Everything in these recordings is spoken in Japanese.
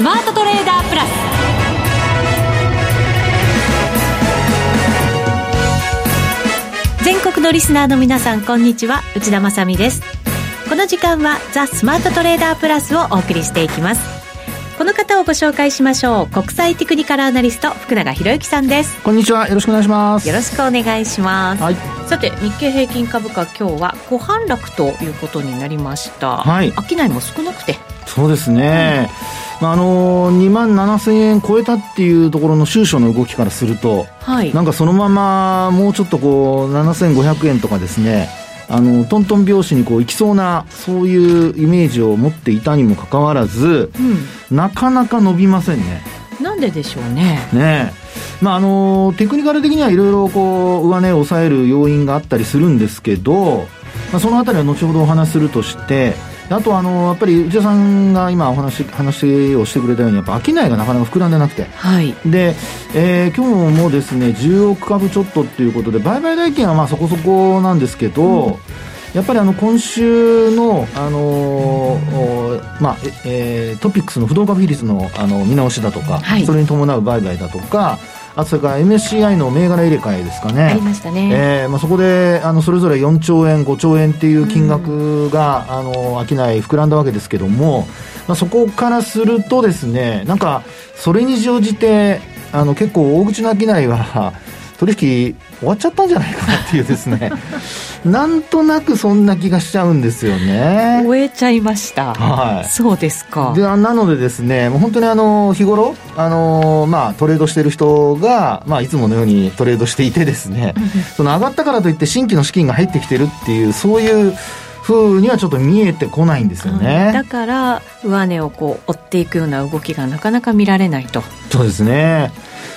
スマートトレーダープラス。全国のリスナーの皆さんこんにちは。内田まさです。この時間はザ・スマートトレーダープラスをお送りしていきます。この方をご紹介しましょう。国際テクニカルアナリスト福永博之さんです。こんにちは。よろしくお願いします。よろしくお願いします、はい、さて日経平均株価今日は小反落ということになりました。はい。商いも少なくてそうですね、うん、あの2万7000円超えたっていうところの収書の動きからすると、はい、なんかそのままもうちょっとこう7500円とかですねあのトントン拍子にこういきそうなそういうイメージを持っていたにもかかわらず、うん、なかなか伸びませんね。なんででしょうね。ね。まああのテクニカル的にはいろいろこう上値を抑える要因があったりするんですけど、まあ、そのあたりは後ほどお話しするとしてあとあのやっぱり内田さんが今お話話をしてくれたようにやっぱ商いがなかなか膨らんでなくて、はい、で、えー、今日もですね10億株ちょっとっていうことで売買代金はまあそこそこなんですけど、うんやっぱりあの今週の、あのー、まあえー、トピックスの不動株比率のあの見直しだとか、はい、それに伴う売買だとか、あとそれから MSCI の銘柄入れ替えですかね。ありましたね。えー、まあ、そこで、あの、それぞれ4兆円、5兆円っていう金額が、うん、あの、商い膨らんだわけですけども、まあ、そこからするとですね、なんか、それに乗じて、あの、結構大口の商いは、取引終わっちゃったんじゃないかなっていうですね。なんとなくそんな気がしちゃうんですよね。終えちゃいました。はい。そうですか。でなのでですねもう本当にあの日頃あのまあトレードしてる人がまあいつものようにトレードしていてですねその上がったからといって新規の資金が入ってきてるっていうそういうふうにはちょっと見えてこないんですよね、うん、だから上値をこう追っていくような動きがなかなか見られないと。そうですね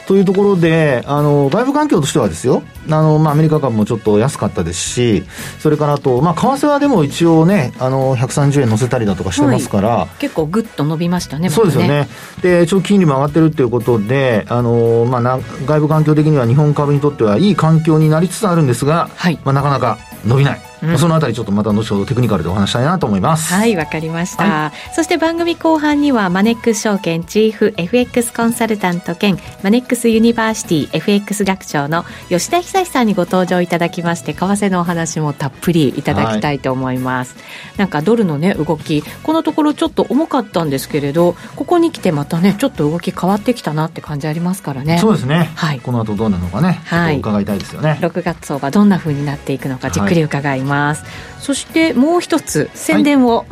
というところで、あの、外部環境としてはですよ、あの、まあ、アメリカ株もちょっと安かったですし、それからあと、まあ、為替はでも一応ね、あの、130円乗せたりだとかしてますから、はい、結構ぐっと伸びましたね、そうですよね。で、長期金利も上がってるっていうことで、あの、まあ、な外部環境的には日本株にとってはいい環境になりつつあるんですが、はい、まあ、なかなか伸びない。うん、そのあたりちょっとまた後ほどテクニカルでお話したいなと思います。はいわかりました、はい、そして番組後半にはマネックス証券チーフ FX コンサルタント兼マネックスユニバーシティ FX 学長の吉田恒さんにご登場いただきまして為替のお話もたっぷりいただきたいと思います、はい、なんかドルのね動きこのところちょっと重かったんですけれどここに来てまたねちょっと動き変わってきたなって感じありますからね。そうですね。はい。この後どうなのかね、はい、伺いたいですよね。6月相場どんなふうになっていくのかじっくり伺います、ます、そしてもう一つ宣伝を、は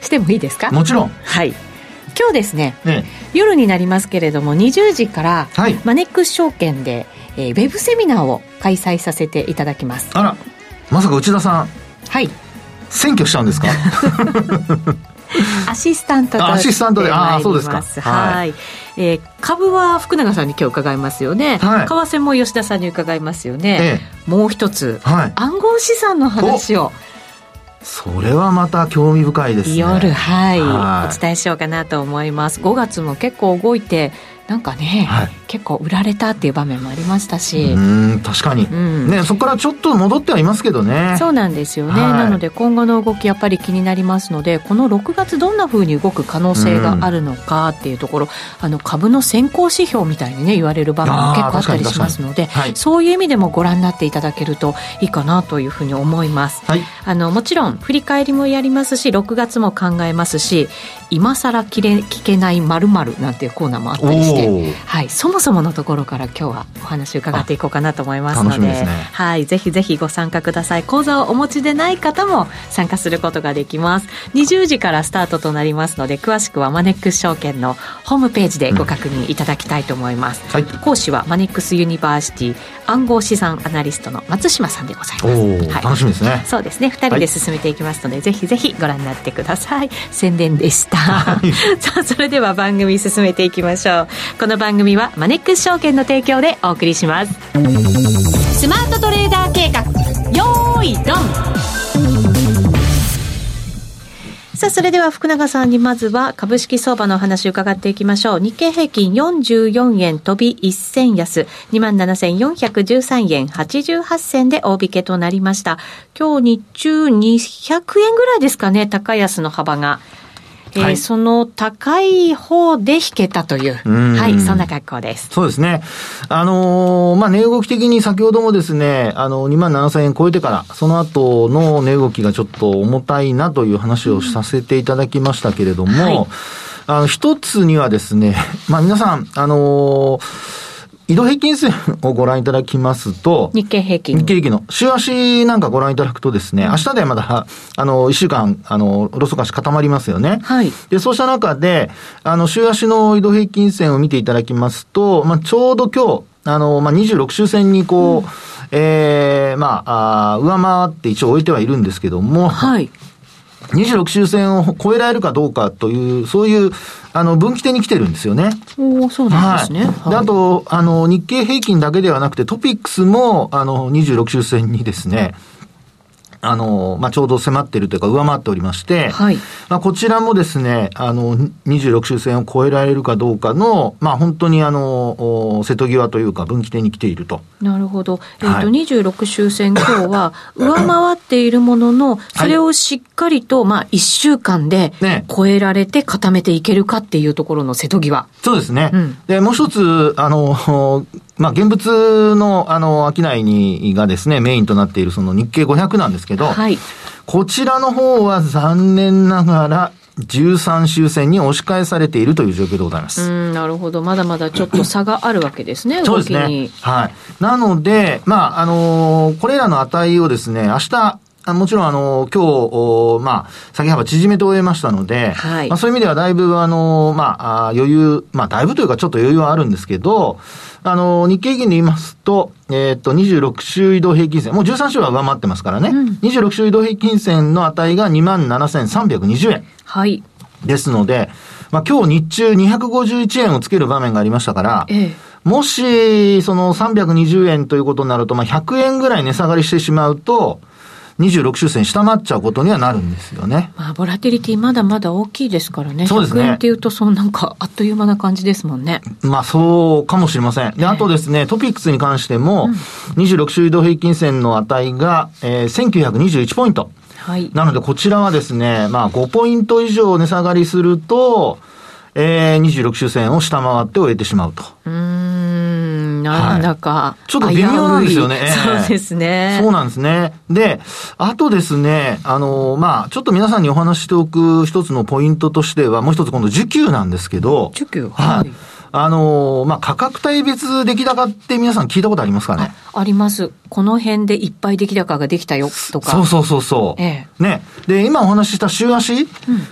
い、してもいいですか？もちろん。はい。今日ですね、ね、夜になりますけれども20時から、はい、マネックス証券で、えー、ウェブセミナーを開催させていただきます。あらまさか内田さん。はい。選挙したんですか？アシスタントとアシスタントでああそうですか。はい、えー、株は福永さんに今日伺いますよね、はい、為替も吉田さんに伺いますよね、ええ、もう一つ、はい、暗号資産の話を。それはまた興味深いですね。夜はい、はい、お伝えしようかなと思います。5月も結構動いてなんかね、はい、結構売られたっていう場面もありましたし。うん確かに、うん、ね、そこからちょっと戻ってはいますけどね。そうなんですよね、はい、なので今後の動きやっぱり気になりますのでこの6月どんなふうに動く可能性があるのかっていうところ、あの株の先行指標みたいにね言われる場面も結構あったりしますので、はい、そういう意味でもご覧になっていただけるといいかなというふうに思います、あのもちろん振り返りもやりますし6月も考えますし今更聞けないまるなんていうコーナーもあったりして、はい、そもそものところから今日はお話伺っていこうかなと思いますので、ね、はい、ぜひぜひご参加ください。講座をお持ちでない方も参加することができます。20時からスタートとなりますので詳しくはマネックス証券のホームページでご確認いただきたいと思います、うんはい、講師はマネックスユニバーシティ暗号資産アナリストの松嶋さんでございます、はい、楽しみですね。そうですね。2人で進めていきますので、はい、ぜひぜひご覧になってください。宣伝でした。さあそれでは番組進めていきましょう。この番組はマネックス証券の提供でお送りしますスマートトレーダー計画よーいドンさあ、それでは福永さんにまずは株式相場のお話を伺っていきましょう。日経平均44円飛び1銭安、27,413円88銭で大引けとなりました。今日日中200円ぐらいですかね、高安の幅が。えー、はい、その高い方で引けたという、うはい、そんな格好です。そうですね。あのー、まあ、値動き的に先ほどもですね、あの、2万7000円超えてから、その後の値動きがちょっと重たいなという話をさせていただきましたけれども、はい、あの、一つにはですね、まあ、皆さん、あのー移動平均線をご覧いただきますと、日経平均。日経平均の週足なんかご覧いただくとですね、明日でまだ、あの、一週間、あの、ロスカシ固まりますよね。はい。で、そうした中で、あの、週足の移動平均線を見ていただきますと、まあ、ちょうど今日、あの、まあ、26週線にこう、うん、ええー、まあ、あ上回って一応置いてはいるんですけども、はい。26周線を超えられるかどうかという、そういう、あの、分岐点に来てるんですよね。おそうなんですね。はい。で、あと、あの、日経平均だけではなくて、トピックスも、あの、26周線にですね、あの、まあ、ちょうど迫っているというか、上回っておりまして、はい。まあ、こちらもですね、あの、26周線を超えられるかどうかの、まあ、本当にあの、瀬戸際というか、分岐点に来ていると。なるほど。えっ、ー、と、はい、26周線、今日は 上回っているものの、それをしっかりと、まあ、1週間で超えられて固めていけるかっていうところの瀬戸際。そうですね。うん、で、もう一つ、あの、まあ、現物の、あの、商いに、がですね、メインとなっているその日経500なんですけど、はい。こちらの方は残念ながら、13周線に押し返されているという状況でございます。うん、なるほど。まだまだちょっと差があるわけですね、そうですね。はい。なので、まあ、あのー、これらの値をですね、明日、もちろん、あの、今日、まあ、下げ幅縮めて終えましたので、はい、まあ、そういう意味ではだいぶ、あの、まあ、余裕、まあ、だいぶというかちょっと余裕はあるんですけど、あの、日経平均で言いますと、えっ、ー、と、26週移動平均線、もう13週は上回ってますからね、うん、26週移動平均線の値が27,320円。はい。ですので、まあ、今日日中251円をつける場面がありましたから、ええ、もし、その320円ということになると、まあ、100円ぐらい値下がりしてしまうと、26周線下回っちゃうことにはなるんですよね。まあ、ボラティリティまだまだ大きいですからね。そうですね。100円っていうと、そうなんか、あっという間な感じですもんね。まあ、そうかもしれません。で、あとですね、トピックスに関しても、うん、26週移動平均線の値が、えー、1921ポイント。はい。なので、こちらはですね、まあ、5ポイント以上値下がりすると、えー、26周線を下回って終えてしまうと。うん、なんだか、はい、ちょっと微妙なんですよね。そうですね。そうなんですね。で、あとですね、あの、まあちょっと皆さんにお話しておく一つのポイントとしては、もう一つ今度需給なんですけど、需給？はい。あのー、まあ、価格帯別出来高って皆さん聞いたことありますかね？あります。この辺でいっぱい出来高ができたよとか。そうそうそうそう。ええ、ね。で、今お話しした週足、うん、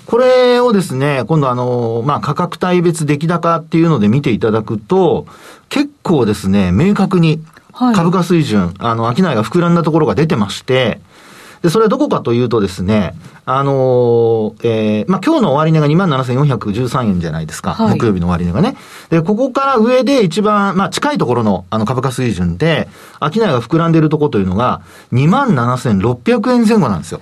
これをですね、今度あのー、まあ、価格帯別出来高っていうので見ていただくと、結構ですね、明確に株価水準、はい、あの、商いが膨らんだところが出てまして、で、それはどこかというとですね、あのー、えー、まあ、今日の終値が27,413円じゃないですか。はい、木曜日の終値がね。で、ここから上で一番、まあ、近いところの、あの、株価水準で、商いが膨らんでいるところというのが、27,600円前後なんですよ。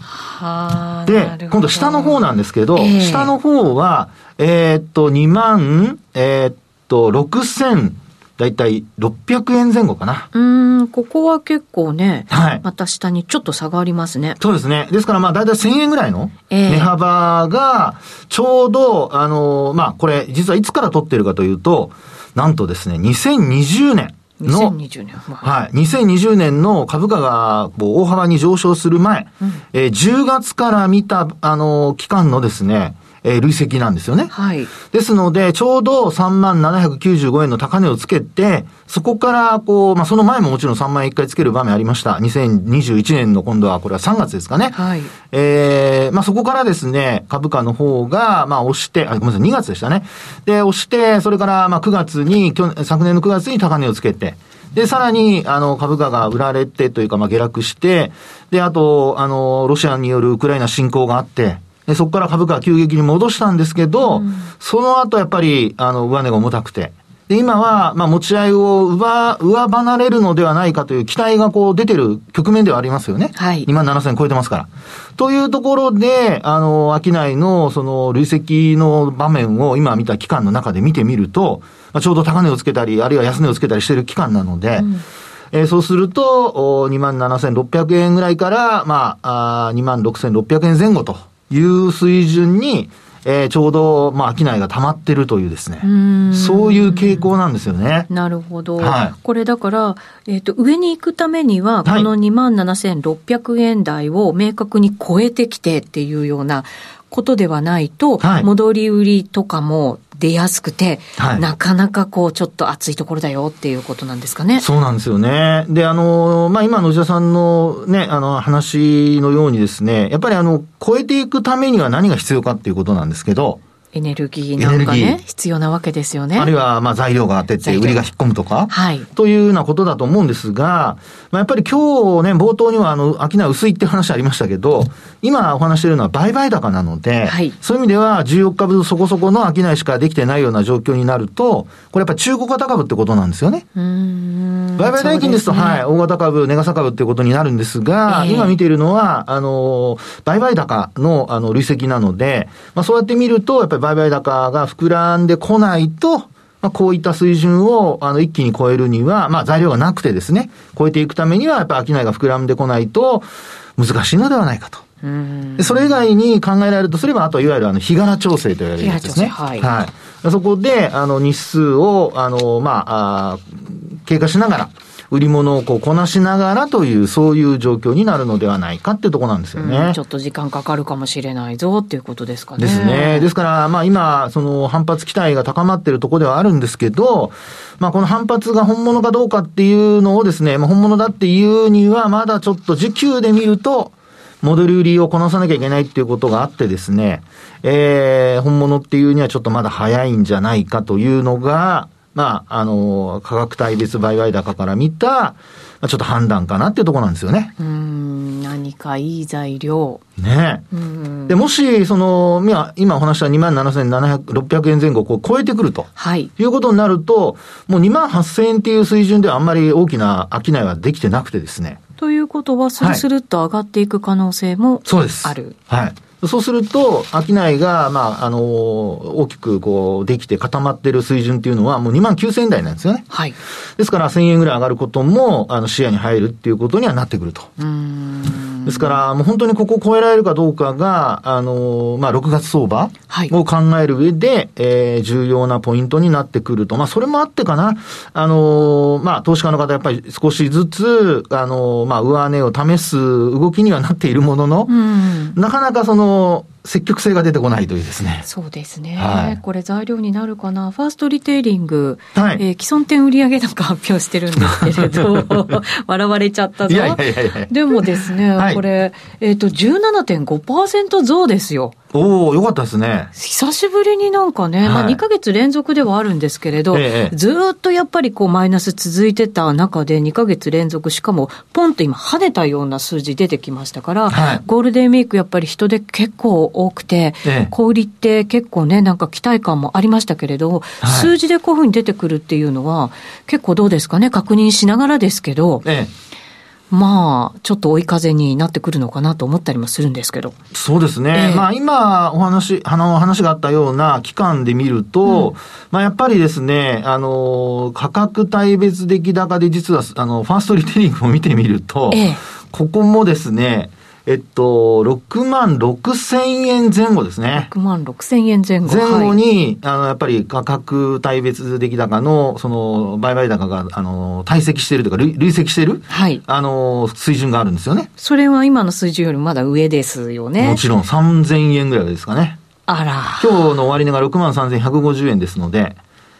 はで、今度下の方なんですけど、えー、下の方は、えー、っと、2万、えー、っと、6000、だいたい600円前後かな。うん、ここは結構ね、はい。また下にちょっと差がありますね。そうですね。ですからまあだいたい1000円ぐらいの値幅が、ちょうど、あの、まあこれ、実はいつから取ってるかというと、なんとですね、2020年。の、2020年。はい。2020年の株価が大幅に上昇する前、うん、えー、10月から見た、あの、期間のですね、えー、累積なんですよね。はい。ですので、ちょうど3万795円の高値をつけて、そこから、こう、まあ、その前ももちろん3万円1回つける場面ありました。2021年の今度は、これは3月ですかね。はい。えー、まあ、そこからですね、株価の方が、まあ、押して、あ、ごめんなさい、2月でしたね。で、押して、それから、まあ、9月に、去年、昨年の9月に高値をつけて、で、さらに、あの、株価が売られてというか、まあ、下落して、で、あと、あの、ロシアによるウクライナ侵攻があって、でそこから株価は急激に戻したんですけど、うん、その後やっぱり、あの、上値が重たくて、で、今は、まあ、持ち合いを上、上離れるのではないかという期待がこう出てる局面ではありますよね。はい。2万7000超えてますから。というところで、あの、商いの、その、累積の場面を今見た期間の中で見てみると、まあ、ちょうど高値をつけたり、あるいは安値をつけたりしている期間なので、うんえー、そうすると、27,600円ぐらいから、まあ、あ26,600円前後という水準に、えー、ちょうど、まあ、商いが溜まってるというですね。うそういう傾向なんですよね。なるほど。はい、これだから、えっ、ー、と、上に行くためには、この2万7600円台を明確に超えてきてっていうようなことではないと、はい、戻り売りとかも出やすくて、はい、なかなかこう、ちょっと熱いところだよっていうことなんですかね。そうなんですよね。で、あの、まあ、今の内田さんのね、あの、話のようにですね、やっぱりあの、超えていくためには何が必要かっていうことなんですけど、エネルギーなんかね、必要なわけですよね。あるいは、まあ、材料が当てて、売りが引っ込むとか、はい。というようなことだと思うんですが、まあ、やっぱり今日ね、冒頭には、あの、商い薄いって話ありましたけど、今お話しているのは売買高なので、はい、そういう意味では、14日分そこそこの商いしかできてないような状況になると、これやっぱり中古型株ってことなんですよね。売買代金ですと、すね、はい、大型株、値傘株ってことになるんですが、えー、今見ているのは、あの、売買高の、あの、累積なので、まあ、そうやって見ると、やっぱり売買高がが膨らんでこないと、まあ、こういった水準を、あの、一気に超えるには、まあ、材料がなくてですね、超えていくためには、やっぱり商いが膨らんでこないと、難しいのではないかと。それ以外に考えられるとすれば、あといわゆるあの、日柄調整と言われるやつですね。はい。はい。そこで、あの、日数を、あの、まあ、あ経過しながら、売り物をこうこなしながらという、そういう状況になるのではないかってとこなんですよね、うん、ちょっと時間かかるかもしれないぞっていうことですかね。ですね。ですから、まあ今、その反発期待が高まっているところではあるんですけど、まあこの反発が本物かどうかっていうのをですね、まあ、本物だっていうには、まだちょっと時給で見ると、戻り売りをこなさなきゃいけないっていうことがあってですね、えー、本物っていうにはちょっとまだ早いんじゃないかというのが、まあ、あの、価格帯別売買高から見た、まあ、ちょっと判断かなっていうところなんですよね。うん、何かいい材料。ねで、もし、その、今、今お話した2万7700、600円前後を超えてくると。はい。いうことになると、もう2万8000円っていう水準ではあんまり大きな商いはできてなくてですね。ということは、スルスルっと上がっていく可能性も、はい、そうです。ある。はい。そうすると、商いが、まあ、あの、大きくこう、できて固まってる水準っていうのは、もう2万9000円台なんですよね。はい。ですから、1000円ぐらい上がることも、あの、視野に入るっていうことにはなってくると。うん。ですから、もう本当にここを超えられるかどうかが、あの、まあ、6月相場を考える上で、はい、えー、重要なポイントになってくると。まあ、それもあってかな。あの、まあ、投資家の方やっぱり少しずつ、あの、まあ、上値を試す動きにはなっているものの、なかなかその、積極性が出てこないというですね。そうですね。はい、これ材料になるかな。ファーストリテイリング、はい、えー、既存店売上高発表してるんですけれど、笑われちゃったぞ。いやいやいやでもですね、はい、これ、えっ、ー、と、17.5%増ですよ。おおよかったですね。久しぶりになんかね、はい、まあ2か月連続ではあるんですけれど、ええ、ずっとやっぱりこうマイナス続いてた中で2か月連続、しかもポンと今跳ねたような数字出てきましたから、はい、ゴールデンウィークやっぱり人で結構多くて、え、小売りって結構ね、なんか期待感もありましたけれど、数字でこういうふうに出てくるっていうのは、結構どうですかね、確認しながらですけど、まあ、ちょっと追い風になってくるのかなと思ったりもするんですけど。そうですね。えー、まあ、今、お話、あの、話があったような期間で見ると、うん、まあ、やっぱりですね、あの、価格帯別出来高で実は、あの、ファーストリテイリングを見てみると、えー、ここもですね、えっと、6万6千円前後ですね。6万6千円前後。前後に、はい、あの、やっぱり価格帯別出来高の、その、売買高が、あの、堆積しているというか、累累積している、はい。あの、水準があるんですよね。それは今の水準よりまだ上ですよね。もちろん、3000円ぐらいですかね。あら。今日の終値が6万3150円ですので、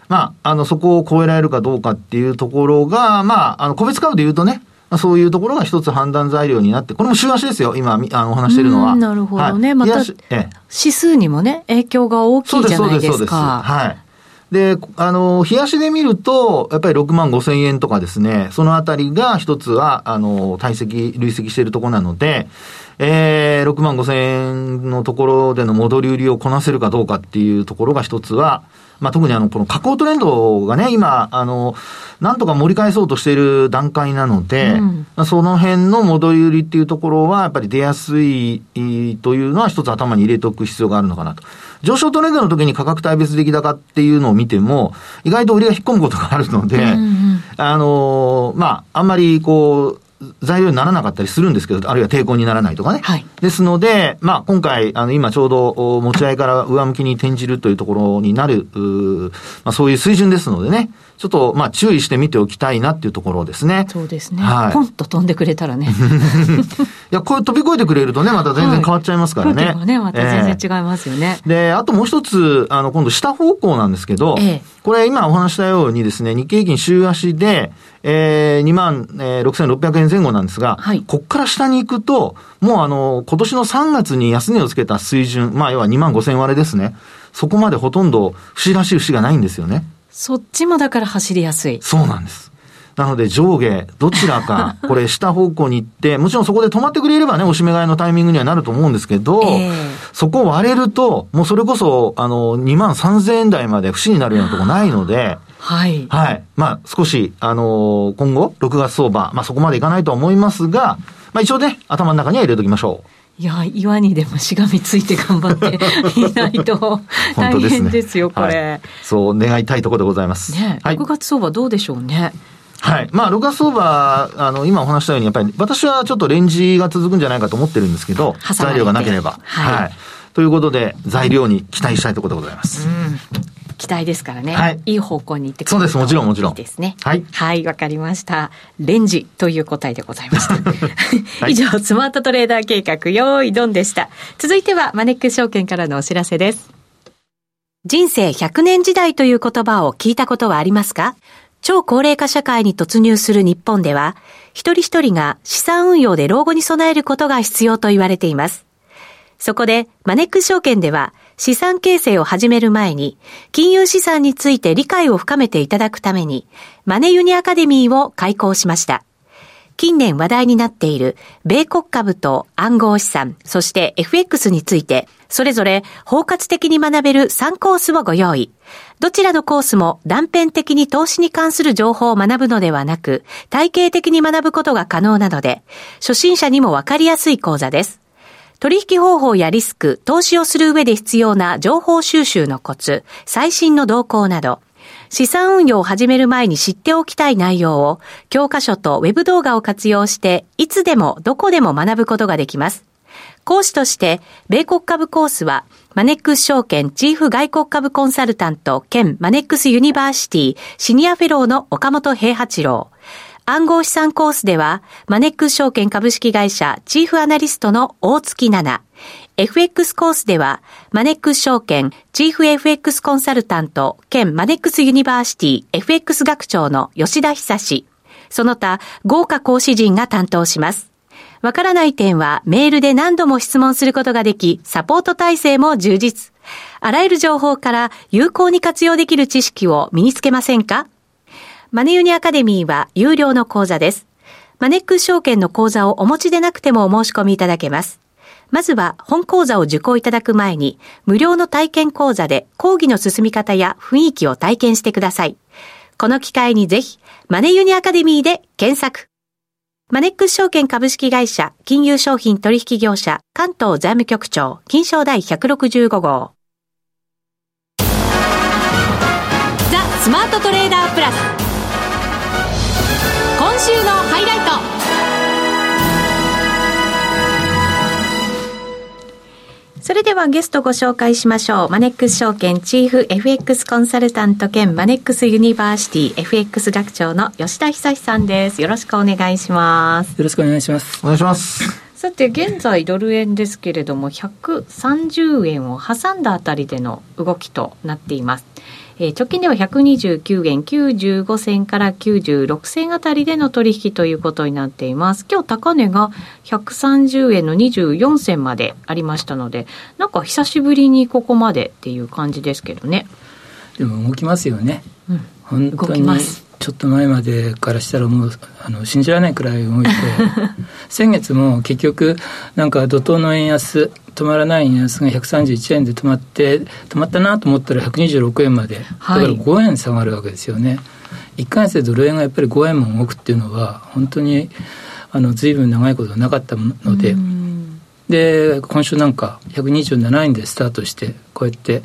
まあ、あの、そこを超えられるかどうかっていうところが、まあ、あの、個別株で言うとね、まあ、そういうところが一つ判断材料になって、これも週足ですよ、今、あのお話しているのは。なるほどね。はい、また、指数にもね、影響が大きいじゃないですか。そうです、そうです。はい。で、あの、冷やしで見ると、やっぱり6万5千円とかですね、そのあたりが一つは、あの、堆積、累積しているところなので、えー、6万5千円のところでの戻り売りをこなせるかどうかっていうところが一つは、まあ、特にあの、この下降トレンドがね、今、あの、なんとか盛り返そうとしている段階なので、うん、その辺の戻り売りっていうところは、やっぱり出やすいというのは一つ頭に入れておく必要があるのかなと。上昇トレンドの時に価格帯別出来高っていうのを見ても、意外と売りが引っ込むことがあるので、うんうん、あの、まあ、あんまりこう、材料にならなかったりするんですけど、あるいは抵抗にならないとかね。はい、ですので、まあ、今回、あの、今ちょうど持ち合いから上向きに転じるというところになる、まあ、そういう水準ですのでね、ちょっと、まあ、注意して見ておきたいなっていうところですね。そうですね。はい。ポンと飛んでくれたらね。いや、これ飛び越えてくれるとね、また全然変わっちゃいますからね。はい、ね、また全然違いますよね、えー、で、あともう一つ、あの、今度下方向なんですけど、ええ、これ今お話したようにですね、日経平均週足で、えー、2万、えー、6600円前後なんですが、はい、こっから下に行くと、もうあの、今年の3月に安値をつけた水準、まあ要は2万5000割れですね。そこまでほとんど節らしい節がないんですよね。そっちもだから走りやすい。そうなんです。なので上下、どちらか、これ下方向に行って、もちろんそこで止まってくれればね、おしめ買いのタイミングにはなると思うんですけど、えー、そこを割れると、もうそれこそ、あの、2万3000円台まで節になるようなとこないので、はい。はい。まあ、少し、あのー、今後、6月相場、まあそこまでいかないとは思いますが、まあ一応ね、頭の中には入れときましょう。いや、岩にでもしがみついて頑張っていないと 大変ですよ、これ、はい、そう願いたいところでございます。ね、はい、6月相場どうでしょうね？はい。まあ、6月相場、あの、今お話したように、やっぱり、私はちょっとレンジが続くんじゃないかと思ってるんですけど、材料がなければ。はい、はい。ということで、材料に期待したいところでございます。うん期待ですからね。はい。いい方向に行ってそうです、もちろんもちろん。いいですね。はい。はい、わかりました。レンジという答えでございました。はい、以上、スマートトレーダー計画、用意ドンでした。続いては、マネックス証券からのお知らせです。人生100年時代という言葉を聞いたことはありますか？超高齢化社会に突入する日本では、一人一人が資産運用で老後に備えることが必要と言われています。そこで、マネックス証券では、資産形成を始める前に、金融資産について理解を深めていただくために、マネユニアカデミーを開講しました。近年話題になっている米国株と暗号資産、そして FX について、それぞれ包括的に学べる3コースをご用意。どちらのコースも断片的に投資に関する情報を学ぶのではなく、体系的に学ぶことが可能なので、初心者にもわかりやすい講座です。取引方法やリスク、投資をする上で必要な情報収集のコツ、最新の動向など、資産運用を始める前に知っておきたい内容を、教科書とウェブ動画を活用して、いつでもどこでも学ぶことができます。講師として、米国株コースは、マネックス証券チーフ外国株コンサルタント兼マネックスユニバーシティシニアフェローの岡元兵八郎。暗号資産コースでは、マネックス証券株式会社チーフアナリストの大槻奈那。FX コースでは、マネックス証券チーフ FX コンサルタント兼マネックスユニバーシティ FX 学長の吉田恒。その他、豪華講師陣が担当します。わからない点はメールで何度も質問することができ、サポート体制も充実。あらゆる情報から有効に活用できる知識を身につけませんか？マネユニアカデミーは有料の講座です。マネックス証券の口座をお持ちでなくてもお申し込みいただけます。まずは本講座を受講いただく前に、無料の体験講座で講義の進み方や雰囲気を体験してください。この機会にぜひ、マネユニアカデミーで検索。マネックス証券株式会社金融商品取引業者関東財務局長金賞第165号。ザ・スマートトレーダープラス。今週のハイライトそれではゲストご紹介しましょう。マネックス証券チーフ FX コンサルタント兼マネックスユニバーシティ FX 学長の吉田恒さんです。よろしくお願いします。よろしくお願いします。お願いします。さて現在ドル円ですけれども130円を挟んだあたりでの動きとなっています。えー、直近では129円95銭から96銭あたりでの取引ということになっています。今日高値が130円の24銭までありましたので、なんか久しぶりにここまでっていう感じですけどね。でも動きますよね。うん、本当にちょっと前までからしたらもうあの信じられないくらい動いて 先月も結局なんか怒涛の円安止まらない円安が131円で止まって止まったなと思ったら126円まで、はい、だから5円下がるわけですよね。1か月でドル円がやっぱり5円も動くっていうのは本当にあの随分長いことなかったので。で今週なんか127円でスタートしてこうやって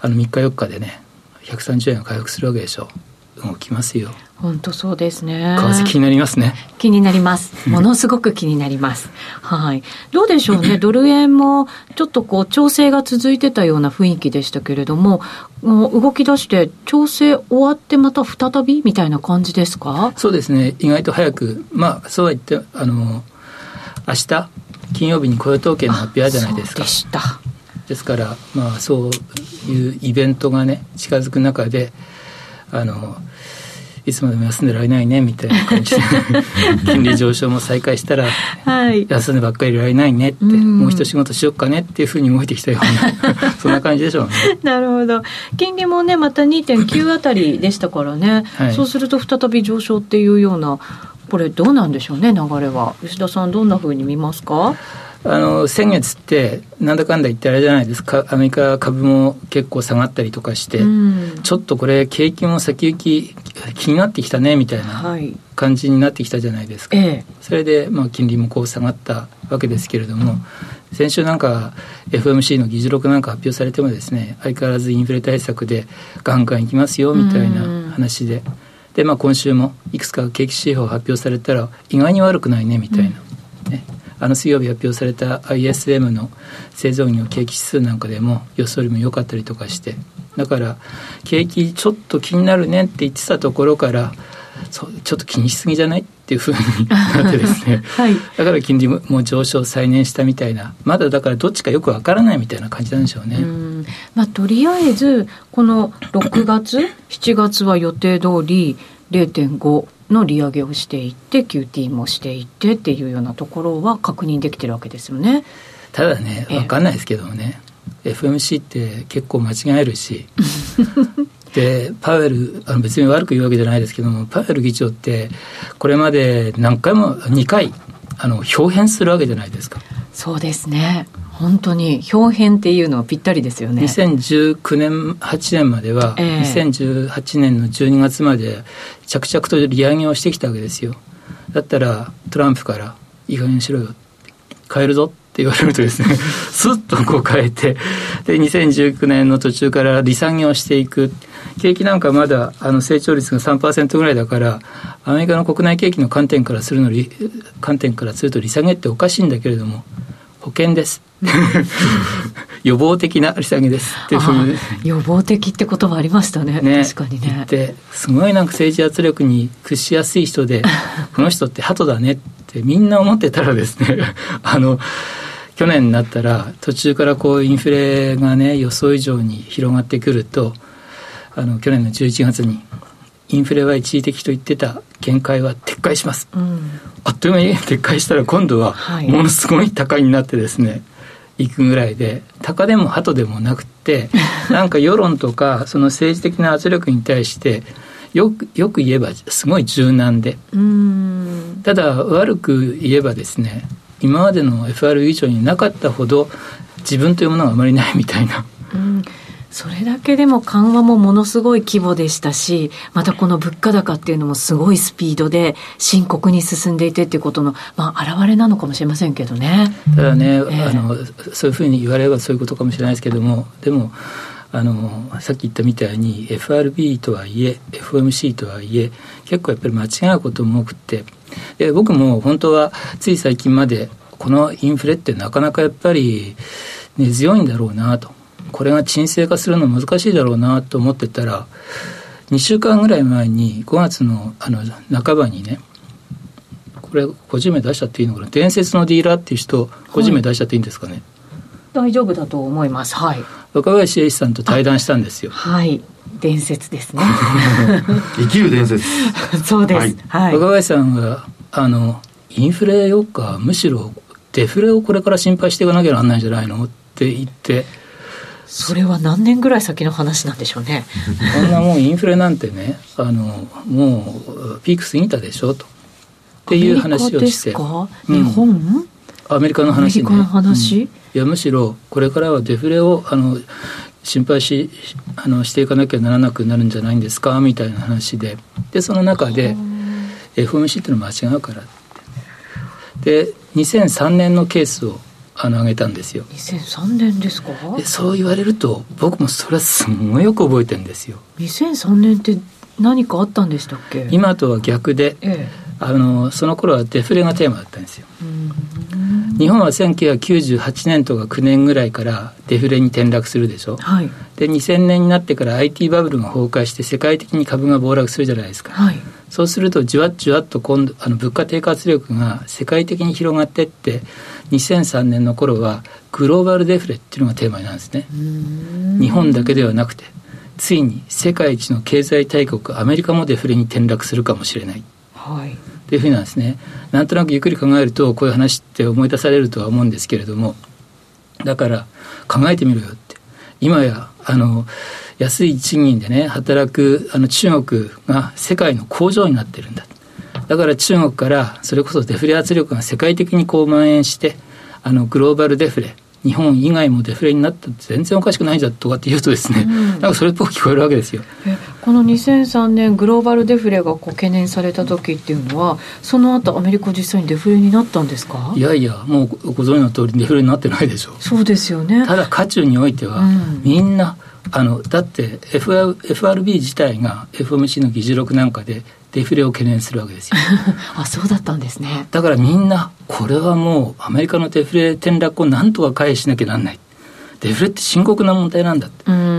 あの3日4日でね130円が回復するわけでしょ。う動きますよ本当そうですね。為替気になりますね。気になります。ものすごく気になります。はい。どうでしょうね。ドル円もちょっとこう調整が続いてたような雰囲気でしたけれども、もう動き出して調整終わってまた再びみたいな感じですか？そうですね。意外と早く、まあそうは言って、あの、明日、金曜日に雇用統計の発表あるじゃないですか。でした。ですから、まあそういうイベントがね、近づく中で、あの、いつまでも休んでられないねみたいな感じで 金利上昇も再開したら、はい、休んでばっかりいられないねって、もう一仕事しよっかねっていうふうに動いてきたような そんな感じでしょうね。なるほど。金利もねまた2.9あたりでしたからね、はい、そうすると再び上昇っていうようなこれどうなんでしょうね流れは。吉田さんどんなふうに見ますか？あの先月ってなんだかんだ言ってあれじゃないですか。アメリカ株も結構下がったりとかして、うん、ちょっとこれ景気も先行き気になってきたねみたいな感じになってきたじゃないですか、はい、それで、まあ、金利もこう下がったわけですけれども、うん、先週なんか FMC の議事録なんか発表されてもですね相変わらずインフレ対策でガンガンいきますよみたいな話で、うん、で、まあ、今週もいくつか景気指標発表されたら意外に悪くないねみたいな、ねあの水曜日発表された ISM の製造業景気指数なんかでも予想よりも良かったりとかしてだから景気ちょっと気になるねって言ってたところからちょっと気にしすぎじゃないっていうふうになってですね、はい、だから金利も上昇再燃したみたいなまだだからどっちかよくわからないみたいな感じなんでしょうね。うまあ、とりあえずこの6月7月は予定通り0.5の利上げをしていって QT もしていってっていうようなところは確認できてるわけですよね。ただね分かんないですけどもね、FMC って結構間違えるし でパウエルあの別に悪く言うわけじゃないですけどもパウエル議長ってこれまで何回も2回あの表変するわけじゃないですか。そうですね本当に表変っていうのはぴったりですよね。2019年8年までは、えー、2018年の12月まで着々と利上げをしてきたわけですよ。だったらトランプから「いい加減しろよ」変えるぞって言われるとですね スッとこう変えてで2019年の途中から利下げをしていく。景気なんかまだあの成長率が3%ぐらいだからアメリカの国内景気の観点からするの観点からすると利下げっておかしいんだけれども保険です。予防的な利下げです。って予防的って言葉ありましたね。ね。確かにね。ですごいなんか政治圧力に屈しやすい人で この人って鳩だねってみんな思ってたらですね あの去年になったら途中からこうインフレがね予想以上に広がってくるとあの去年の11月にインフレは一時的と言ってた限界は撤回します、うん、あっという間に撤回したら今度はものすごい高いになってですね、いくぐらいで高でも鳩でもなくて なんか世論とかその政治的な圧力に対してよくよく言えばすごい柔軟で。ただ悪く言えばですね今までの FRB 以上になかったほど自分というものがあまりないみたいな。うんそれだけでも緩和もものすごい規模でしたし、またこの物価高っていうのもすごいスピードで深刻に進んでいてっていうことの、まあ、表れなのかもしれませんけどね。ただね、えー、あの、そういうふうに言われればそういうことかもしれないですけども、でも、あのさっき言ったみたいに FRB とはいえ FOMC とはいえ結構やっぱり間違うことも多くて。で僕も本当はつい最近までこのインフレってなかなかやっぱり根強いんだろうなとこれが沈静化するの難しいだろうなと思ってたら2週間ぐらい前に5月のあの半ばにねこれ個人名出しちゃっていいのかな？伝説のディーラーっていう人個人名出しちゃっていいんですかね、はい、大丈夫だと思います。はい。若林英一さんと対談したんですよ。はい。伝説ですね。生きる伝説。そうです、はい、若林さんがあのインフレよっかむしろデフレをこれから心配していかなきゃならないんじゃないの？って言ってそれは何年ぐらい先の話なんでしょうね。こんなもうインフレなんてね、あのもうピーク過ぎたでしょと。っていう話をして。うん、日本？アメリカの話、ね、アメリカの話、うん、いやむしろこれからはデフレをあの心配しあのしていかなきゃならなくなるんじゃないんですか？みたいな話で。でその中で FOMC っていうのは間違うからって。で2003年のケースをあの上げたんですよ2003年ですかそう言われると僕もそれはすごいよく覚えてるんですよ2003年って何かあったんでしたっけ今とは逆で、ええ、あのその頃はデフレがテーマだったんですよ。日本は1998年とか9年ぐらいからデフレに転落するでしょ、はい、で2000年になってから IT バブルが崩壊して世界的に株が暴落するじゃないですか、はい、そうするとじわっじわっと今度あの物価低下圧力が世界的に広がってって2003年の頃はグローバルデフレっていうのがテーマなんですね。日本だけではなくてついに世界一の経済大国アメリカもデフレに転落するかもしれない、はい、っていうふうなんですね。なんとなくゆっくり考えるとこういう話って思い出されるとは思うんですけれどもだから考えてみろよって。今やあの安い賃金でね働くあの中国が世界の工場になってるんだだから中国からそれこそデフレ圧力が世界的にこう蔓延してあのグローバルデフレ日本以外もデフレになったって全然おかしくないんだとかって言うとですね、うん、なんかそれっぽく聞こえるわけですよ。この2003年グローバルデフレがこう懸念された時っていうのはその後アメリカ実際にデフレになったんですか？いやいやもうご存知の通りデフレになってないでしょう。そうですよね。ただ渦中においては、うん、みんなあのだって FR FRB 自体が FOMC の議事録なんかでデフレを懸念するわけですよ。あそうだったんですね。だからみんなこれはもうアメリカのデフレ転落をなんとか回避しなきゃなんない。デフレって深刻な問題なんだ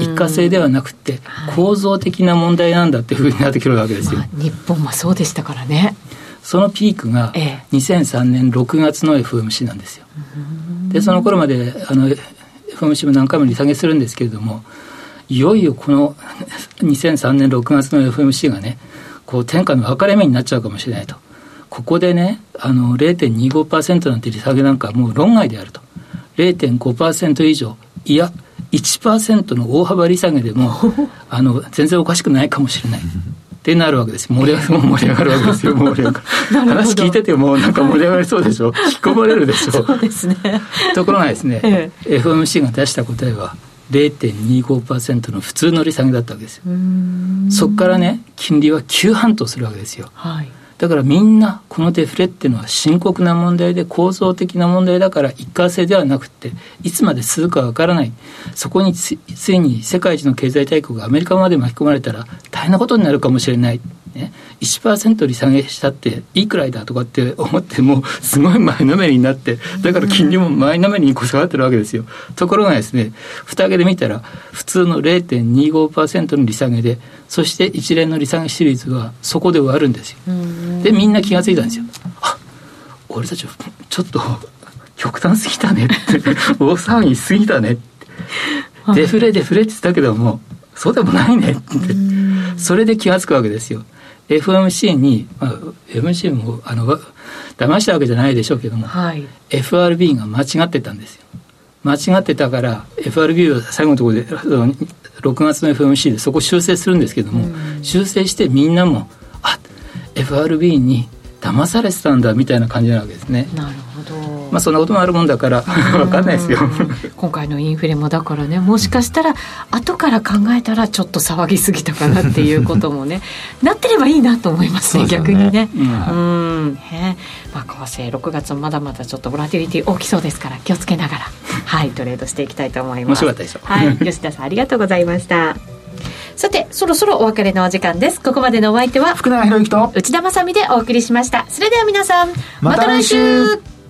一過性ではなくて構造的な問題なんだっていうふうになってくるわけですよ、まあ、日本はそうでしたからね。そのピークが2003年6月の FOMC なんですよ、でその頃まであの FOMC も何回も利下げするんですけれどもいよいよこの2003年6月の FOMC がねこう天下の分かれ目になっちゃうかもしれないと。ここでね、あの0.25%なんて利下げなんかもう論外であると。0.5%以上、いや、1%の大幅利下げでも、あの、全然おかしくないかもしれない。ってなるわけです。盛り上が盛り上がるわけですよ 盛り上がる。話聞いててもなんか盛り上がりそうでしょ。引き込まれるでしょ。そうですね。ところがですね、ええ、FOMC が出した答えは0.25%の普通の利下げだったわけですよ。そこからね、金利は急半騰するわけですよ。はい、だからみんな、このデフレっていうのは深刻な問題で構造的な問題だから一過性ではなくて、いつまで続くかわからない。そこについに世界一の経済大国アメリカまで巻き込まれたら大変なことになるかもしれない。ね、1%利下げしたっていいくらいだとかって思ってもすごい前のめりになってだから金利も前のめりにこう下がってるわけですよ。ところがですね蓋開けで見たら普通の0.25%の利下げでそして一連の利下げシリーズはそこで終わるんですよ。でみんな気が付いたんですよ。あ俺たちちょっと極端すぎたねって大騒ぎしすぎたねって。デフレデフレって言ったけどもそうでもないねって。それで気が付くわけですよ FOMC に、まあ、FOMC もあの騙したわけじゃないでしょうけども、はい、FRB が間違ってたんですよ。間違ってたから FRB は最後のところで6月の FOMC でそこ修正するんですけども、うん、修正してみんなもあ FRB に騙されてたんだみたいな感じなわけですね。なるほどまあそんなこともあるもんだから分かんないですよ今回のインフレもだからねもしかしたら後から考えたらちょっと騒ぎすぎたかなっていうこともねなってればいいなと思いますね、ね、逆にね。うん、へまあ、為替6月もまだまだちょっとボラティリティ大きそうですから気をつけながら はいトレードしていきたいと思います。面白かったでしょ。はい、吉田さんありがとうございました。さて、そろそろお別れのお時間です。ここまでのお相手は、福永博之と内田まさでお送りしました。それでは皆さん、また来週